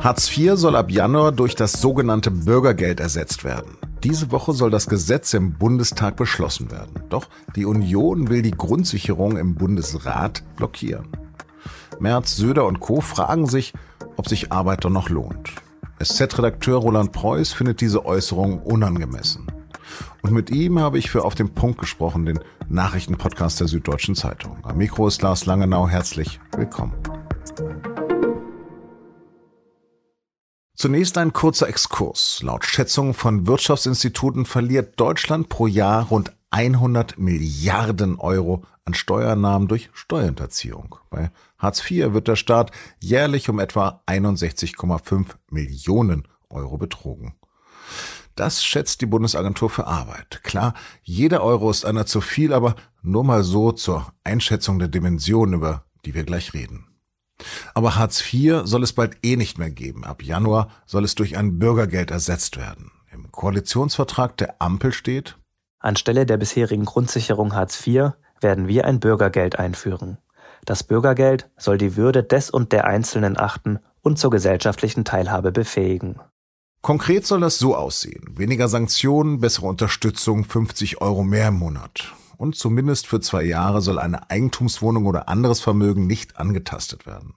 Hartz IV soll ab Januar durch das sogenannte Bürgergeld ersetzt werden. Diese Woche soll das Gesetz im Bundestag beschlossen werden. Doch die Union will die Grundsicherung im Bundesrat blockieren. Merz, Söder und Co. fragen sich, ob sich Arbeit doch noch lohnt. SZ-Redakteur Roland Preuß findet diese Äußerung unangemessen. Und mit ihm habe ich für Auf den Punkt gesprochen, den Nachrichtenpodcast der Süddeutschen Zeitung. Am Mikro ist Lars Langenau. Herzlich willkommen. Zunächst ein kurzer Exkurs. Laut Schätzungen von Wirtschaftsinstituten verliert Deutschland pro Jahr rund 100 Milliarden Euro an Steuernahmen durch Steuerhinterziehung. Bei Hartz IV wird der Staat jährlich um etwa 61,5 Millionen Euro betrogen. Das schätzt die Bundesagentur für Arbeit. Klar, jeder Euro ist einer zu viel, aber nur mal so zur Einschätzung der Dimension, über die wir gleich reden. Aber Hartz IV soll es bald eh nicht mehr geben. Ab Januar soll es durch ein Bürgergeld ersetzt werden. Im Koalitionsvertrag der Ampel steht, Anstelle der bisherigen Grundsicherung Hartz IV werden wir ein Bürgergeld einführen. Das Bürgergeld soll die Würde des und der Einzelnen achten und zur gesellschaftlichen Teilhabe befähigen. Konkret soll das so aussehen. Weniger Sanktionen, bessere Unterstützung, 50 Euro mehr im Monat und zumindest für zwei Jahre soll eine Eigentumswohnung oder anderes Vermögen nicht angetastet werden.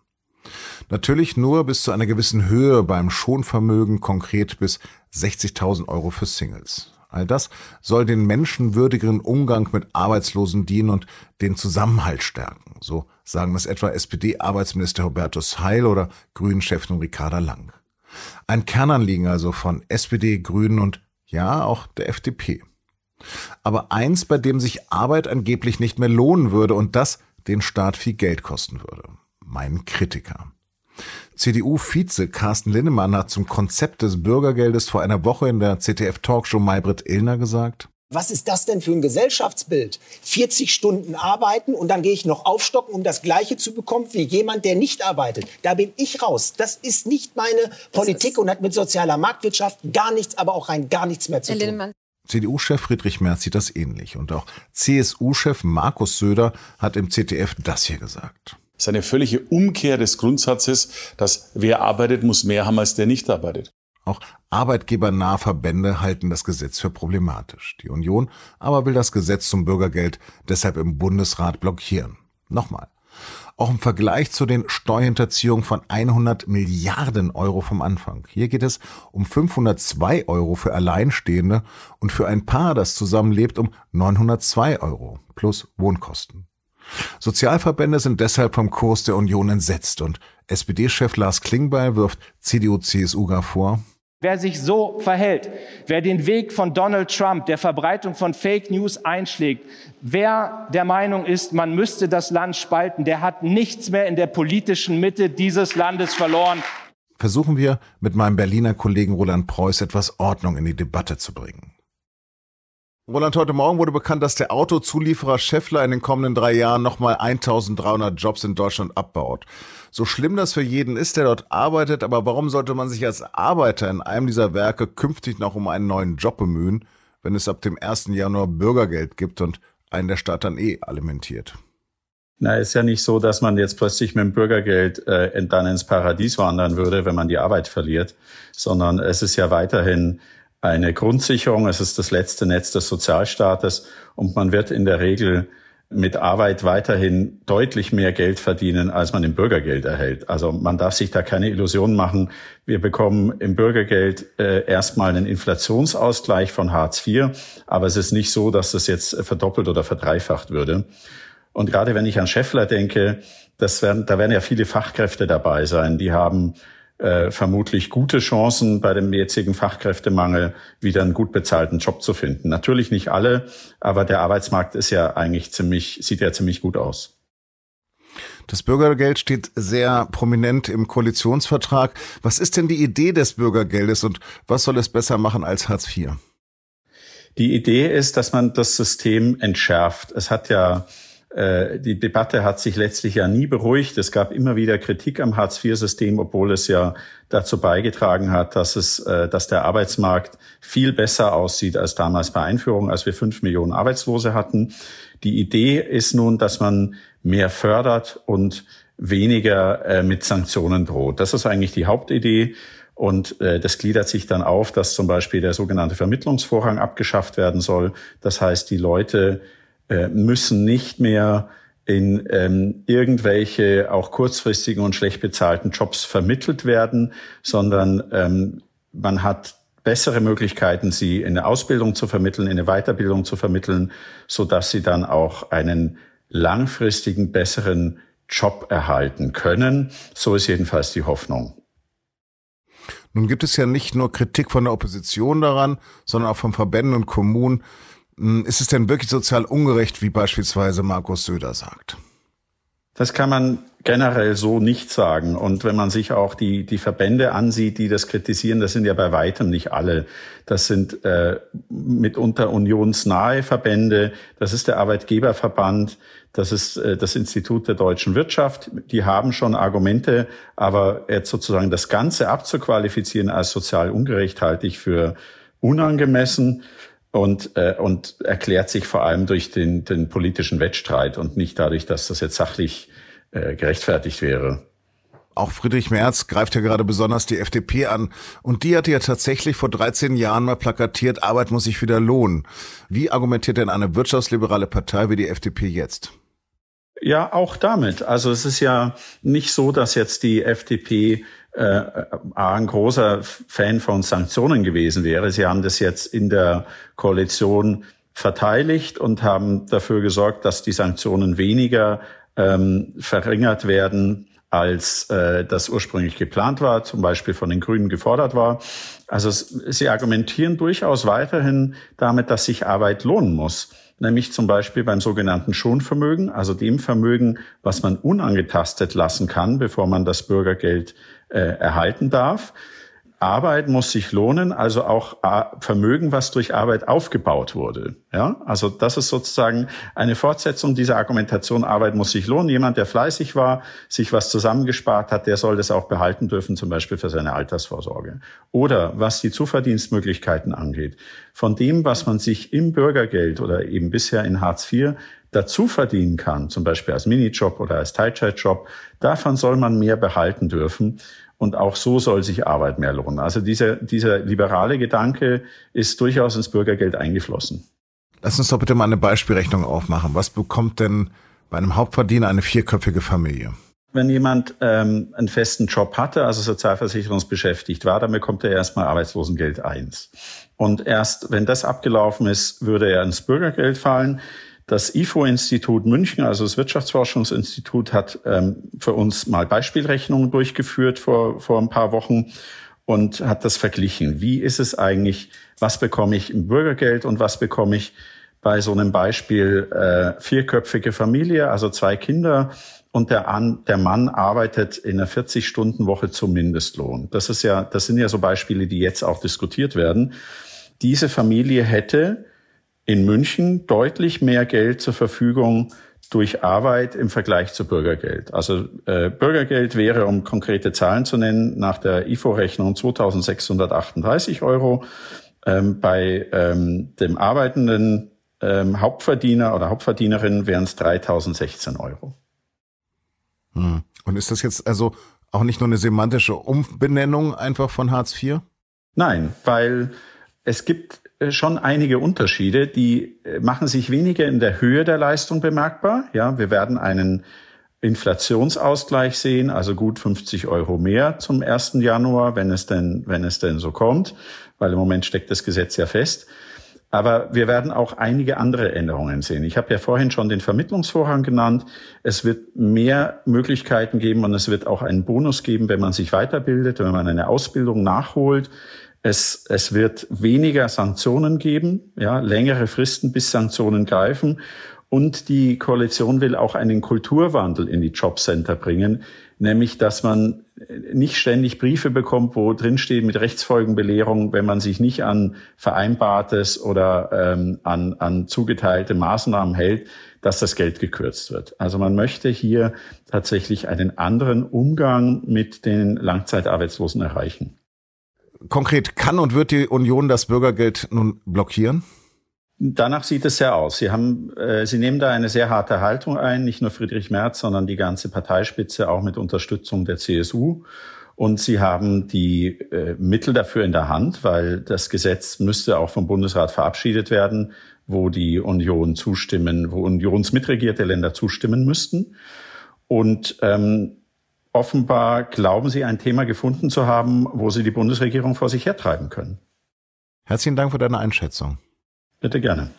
Natürlich nur bis zu einer gewissen Höhe beim Schonvermögen, konkret bis 60.000 Euro für Singles. All das soll den menschenwürdigeren Umgang mit Arbeitslosen dienen und den Zusammenhalt stärken. So sagen es etwa SPD-Arbeitsminister Hubertus Heil oder Grünen-Chefin Ricarda Lang. Ein Kernanliegen also von SPD, Grünen und ja auch der FDP aber eins, bei dem sich Arbeit angeblich nicht mehr lohnen würde und das den Staat viel Geld kosten würde. Mein Kritiker. CDU-Vize Carsten Linnemann hat zum Konzept des Bürgergeldes vor einer Woche in der ZDF-Talkshow Maybrit Illner gesagt, was ist das denn für ein Gesellschaftsbild? 40 Stunden arbeiten und dann gehe ich noch aufstocken, um das Gleiche zu bekommen wie jemand, der nicht arbeitet. Da bin ich raus. Das ist nicht meine Politik und hat mit sozialer Marktwirtschaft gar nichts, aber auch rein gar nichts mehr zu tun. CDU-Chef Friedrich Merz sieht das ähnlich. Und auch CSU-Chef Markus Söder hat im ZDF das hier gesagt. Das ist eine völlige Umkehr des Grundsatzes, dass wer arbeitet, muss mehr haben als der nicht arbeitet. Auch arbeitgebernahe Verbände halten das Gesetz für problematisch. Die Union aber will das Gesetz zum Bürgergeld deshalb im Bundesrat blockieren. Nochmal. Auch im Vergleich zu den Steuerhinterziehungen von 100 Milliarden Euro vom Anfang. Hier geht es um 502 Euro für Alleinstehende und für ein Paar, das zusammenlebt, um 902 Euro plus Wohnkosten. Sozialverbände sind deshalb vom Kurs der Union entsetzt und SPD-Chef Lars Klingbeil wirft CDU-CSU gar vor, Wer sich so verhält, wer den Weg von Donald Trump, der Verbreitung von Fake News einschlägt, wer der Meinung ist, man müsste das Land spalten, der hat nichts mehr in der politischen Mitte dieses Landes verloren. Versuchen wir mit meinem Berliner Kollegen Roland Preuß etwas Ordnung in die Debatte zu bringen. Roland, heute Morgen wurde bekannt, dass der Autozulieferer Scheffler in den kommenden drei Jahren nochmal 1300 Jobs in Deutschland abbaut. So schlimm das für jeden ist, der dort arbeitet, aber warum sollte man sich als Arbeiter in einem dieser Werke künftig noch um einen neuen Job bemühen, wenn es ab dem 1. Januar Bürgergeld gibt und einen der Staat dann eh alimentiert? Na, ist ja nicht so, dass man jetzt plötzlich mit dem Bürgergeld äh, dann ins Paradies wandern würde, wenn man die Arbeit verliert, sondern es ist ja weiterhin eine Grundsicherung, es ist das letzte Netz des Sozialstaates und man wird in der Regel mit Arbeit weiterhin deutlich mehr Geld verdienen, als man im Bürgergeld erhält. Also man darf sich da keine Illusionen machen. Wir bekommen im Bürgergeld äh, erstmal einen Inflationsausgleich von Hartz IV, aber es ist nicht so, dass das jetzt verdoppelt oder verdreifacht würde. Und gerade wenn ich an Scheffler denke, das werden, da werden ja viele Fachkräfte dabei sein, die haben äh, vermutlich gute Chancen bei dem jetzigen Fachkräftemangel wieder einen gut bezahlten Job zu finden. Natürlich nicht alle, aber der Arbeitsmarkt ist ja eigentlich ziemlich, sieht ja ziemlich gut aus. Das Bürgergeld steht sehr prominent im Koalitionsvertrag. Was ist denn die Idee des Bürgergeldes und was soll es besser machen als Hartz IV? Die Idee ist, dass man das System entschärft. Es hat ja die Debatte hat sich letztlich ja nie beruhigt. Es gab immer wieder Kritik am Hartz-IV-System, obwohl es ja dazu beigetragen hat, dass es, äh, dass der Arbeitsmarkt viel besser aussieht als damals bei Einführung, als wir fünf Millionen Arbeitslose hatten. Die Idee ist nun, dass man mehr fördert und weniger äh, mit Sanktionen droht. Das ist eigentlich die Hauptidee. Und äh, das gliedert sich dann auf, dass zum Beispiel der sogenannte Vermittlungsvorrang abgeschafft werden soll. Das heißt, die Leute äh, müssen nicht mehr in ähm, irgendwelche auch kurzfristigen und schlecht bezahlten Jobs vermittelt werden, sondern ähm, man hat bessere Möglichkeiten, sie in eine Ausbildung zu vermitteln, in eine Weiterbildung zu vermitteln, so dass sie dann auch einen langfristigen, besseren Job erhalten können. So ist jedenfalls die Hoffnung. Nun gibt es ja nicht nur Kritik von der Opposition daran, sondern auch von Verbänden und Kommunen, ist es denn wirklich sozial ungerecht, wie beispielsweise Markus Söder sagt? Das kann man generell so nicht sagen. Und wenn man sich auch die, die Verbände ansieht, die das kritisieren, das sind ja bei weitem nicht alle. Das sind äh, mitunter unionsnahe Verbände. Das ist der Arbeitgeberverband. Das ist äh, das Institut der deutschen Wirtschaft. Die haben schon Argumente, aber jetzt sozusagen das Ganze abzuqualifizieren als sozial ungerecht halte ich für unangemessen und, äh, und erklärt sich vor allem durch den, den politischen Wettstreit und nicht dadurch, dass das jetzt sachlich äh, gerechtfertigt wäre. Auch Friedrich Merz greift ja gerade besonders die FDP an. Und die hatte ja tatsächlich vor 13 Jahren mal plakatiert, Arbeit muss sich wieder lohnen. Wie argumentiert denn eine wirtschaftsliberale Partei wie die FDP jetzt? Ja, auch damit. Also es ist ja nicht so, dass jetzt die FDP äh, ein großer Fan von Sanktionen gewesen wäre. Sie haben das jetzt in der Koalition verteidigt und haben dafür gesorgt, dass die Sanktionen weniger ähm, verringert werden, als äh, das ursprünglich geplant war, zum Beispiel von den Grünen gefordert war. Also sie argumentieren durchaus weiterhin damit, dass sich Arbeit lohnen muss nämlich zum Beispiel beim sogenannten Schonvermögen, also dem Vermögen, was man unangetastet lassen kann, bevor man das Bürgergeld äh, erhalten darf. Arbeit muss sich lohnen, also auch äh, Vermögen, was durch Arbeit aufgebaut wurde. Ja, also das ist sozusagen eine Fortsetzung dieser Argumentation. Arbeit muss sich lohnen. Jemand, der fleißig war, sich was zusammengespart hat, der soll das auch behalten dürfen, zum Beispiel für seine Altersvorsorge. Oder was die Zuverdienstmöglichkeiten angeht, von dem, was man sich im Bürgergeld oder eben bisher in Hartz IV dazu verdienen kann, zum Beispiel als Minijob oder als Teilzeitjob, davon soll man mehr behalten dürfen. Und auch so soll sich Arbeit mehr lohnen. Also dieser, dieser liberale Gedanke ist durchaus ins Bürgergeld eingeflossen. Lass uns doch bitte mal eine Beispielrechnung aufmachen. Was bekommt denn bei einem Hauptverdiener eine vierköpfige Familie? Wenn jemand ähm, einen festen Job hatte, also sozialversicherungsbeschäftigt war, dann bekommt er erstmal Arbeitslosengeld eins. Und erst wenn das abgelaufen ist, würde er ins Bürgergeld fallen. Das IFO-Institut München, also das Wirtschaftsforschungsinstitut, hat ähm, für uns mal Beispielrechnungen durchgeführt vor, vor ein paar Wochen und hat das verglichen. Wie ist es eigentlich, was bekomme ich im Bürgergeld und was bekomme ich bei so einem Beispiel äh, vierköpfige Familie, also zwei Kinder und der, An der Mann arbeitet in einer 40-Stunden-Woche zum Mindestlohn. Das ist ja, das sind ja so Beispiele, die jetzt auch diskutiert werden. Diese Familie hätte in München deutlich mehr Geld zur Verfügung durch Arbeit im Vergleich zu Bürgergeld. Also äh, Bürgergeld wäre, um konkrete Zahlen zu nennen, nach der IFO-Rechnung 2.638 Euro. Ähm, bei ähm, dem arbeitenden ähm, Hauptverdiener oder Hauptverdienerin wären es 3.016 Euro. Hm. Und ist das jetzt also auch nicht nur eine semantische Umbenennung einfach von Hartz IV? Nein, weil es gibt schon einige Unterschiede. Die äh, machen sich weniger in der Höhe der Leistung bemerkbar. Ja, wir werden einen Inflationsausgleich sehen, also gut 50 Euro mehr zum 1. Januar, wenn es denn, wenn es denn so kommt, weil im Moment steckt das Gesetz ja fest. Aber wir werden auch einige andere Änderungen sehen. Ich habe ja vorhin schon den Vermittlungsvorrang genannt. Es wird mehr Möglichkeiten geben und es wird auch einen Bonus geben, wenn man sich weiterbildet, wenn man eine Ausbildung nachholt. Es, es wird weniger Sanktionen geben, ja, längere Fristen, bis Sanktionen greifen. Und die Koalition will auch einen Kulturwandel in die Jobcenter bringen, nämlich dass man nicht ständig Briefe bekommt, wo drin steht mit Rechtsfolgenbelehrung, wenn man sich nicht an Vereinbartes oder ähm, an, an zugeteilte Maßnahmen hält, dass das Geld gekürzt wird. Also man möchte hier tatsächlich einen anderen Umgang mit den Langzeitarbeitslosen erreichen. Konkret kann und wird die Union das Bürgergeld nun blockieren? Danach sieht es sehr aus. Sie haben, äh, Sie nehmen da eine sehr harte Haltung ein, nicht nur Friedrich Merz, sondern die ganze Parteispitze auch mit Unterstützung der CSU. Und Sie haben die äh, Mittel dafür in der Hand, weil das Gesetz müsste auch vom Bundesrat verabschiedet werden, wo die Union zustimmen, wo unionsmitregierte Länder zustimmen müssten. Und ähm, offenbar glauben Sie, ein Thema gefunden zu haben, wo Sie die Bundesregierung vor sich hertreiben können. Herzlichen Dank für deine Einschätzung. Bitte gerne.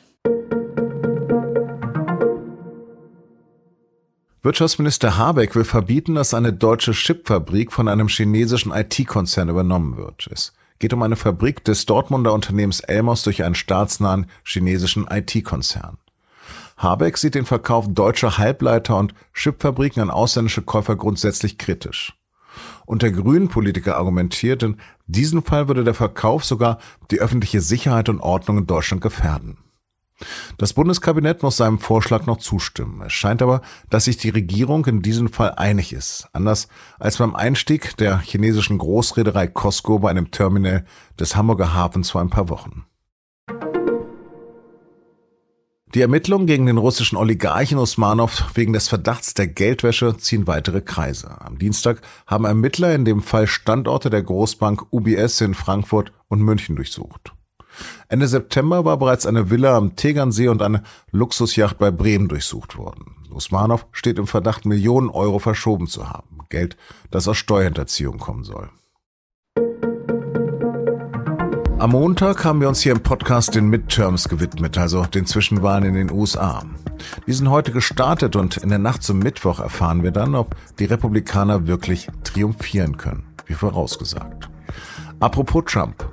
Wirtschaftsminister Habeck will verbieten, dass eine deutsche Chipfabrik von einem chinesischen IT-Konzern übernommen wird. Es geht um eine Fabrik des Dortmunder Unternehmens Elmos durch einen staatsnahen chinesischen IT-Konzern. Habeck sieht den Verkauf deutscher Halbleiter- und Chipfabriken an ausländische Käufer grundsätzlich kritisch. Und der Grünen-Politiker argumentiert, in diesem Fall würde der Verkauf sogar die öffentliche Sicherheit und Ordnung in Deutschland gefährden. Das Bundeskabinett muss seinem Vorschlag noch zustimmen. Es scheint aber, dass sich die Regierung in diesem Fall einig ist. Anders als beim Einstieg der chinesischen Großreederei Costco bei einem Terminal des Hamburger Hafens vor ein paar Wochen. Die Ermittlungen gegen den russischen Oligarchen Usmanov wegen des Verdachts der Geldwäsche ziehen weitere Kreise. Am Dienstag haben Ermittler in dem Fall Standorte der Großbank UBS in Frankfurt und München durchsucht. Ende September war bereits eine Villa am Tegernsee und eine Luxusjacht bei Bremen durchsucht worden. Usmanov steht im Verdacht, Millionen Euro verschoben zu haben. Geld, das aus Steuerhinterziehung kommen soll. Am Montag haben wir uns hier im Podcast den Midterms gewidmet, also den Zwischenwahlen in den USA. Die sind heute gestartet und in der Nacht zum Mittwoch erfahren wir dann, ob die Republikaner wirklich triumphieren können, wie vorausgesagt. Apropos Trump.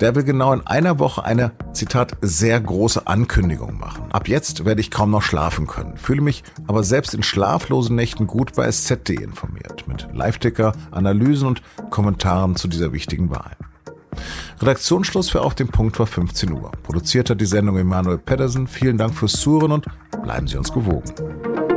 Der will genau in einer Woche eine, Zitat, sehr große Ankündigung machen. Ab jetzt werde ich kaum noch schlafen können, fühle mich aber selbst in schlaflosen Nächten gut bei SZ.de informiert, mit Live-Ticker, Analysen und Kommentaren zu dieser wichtigen Wahl. Redaktionsschluss für Auf dem Punkt war 15 Uhr. Produziert hat die Sendung Emanuel Pedersen. Vielen Dank fürs Zuhören und bleiben Sie uns gewogen.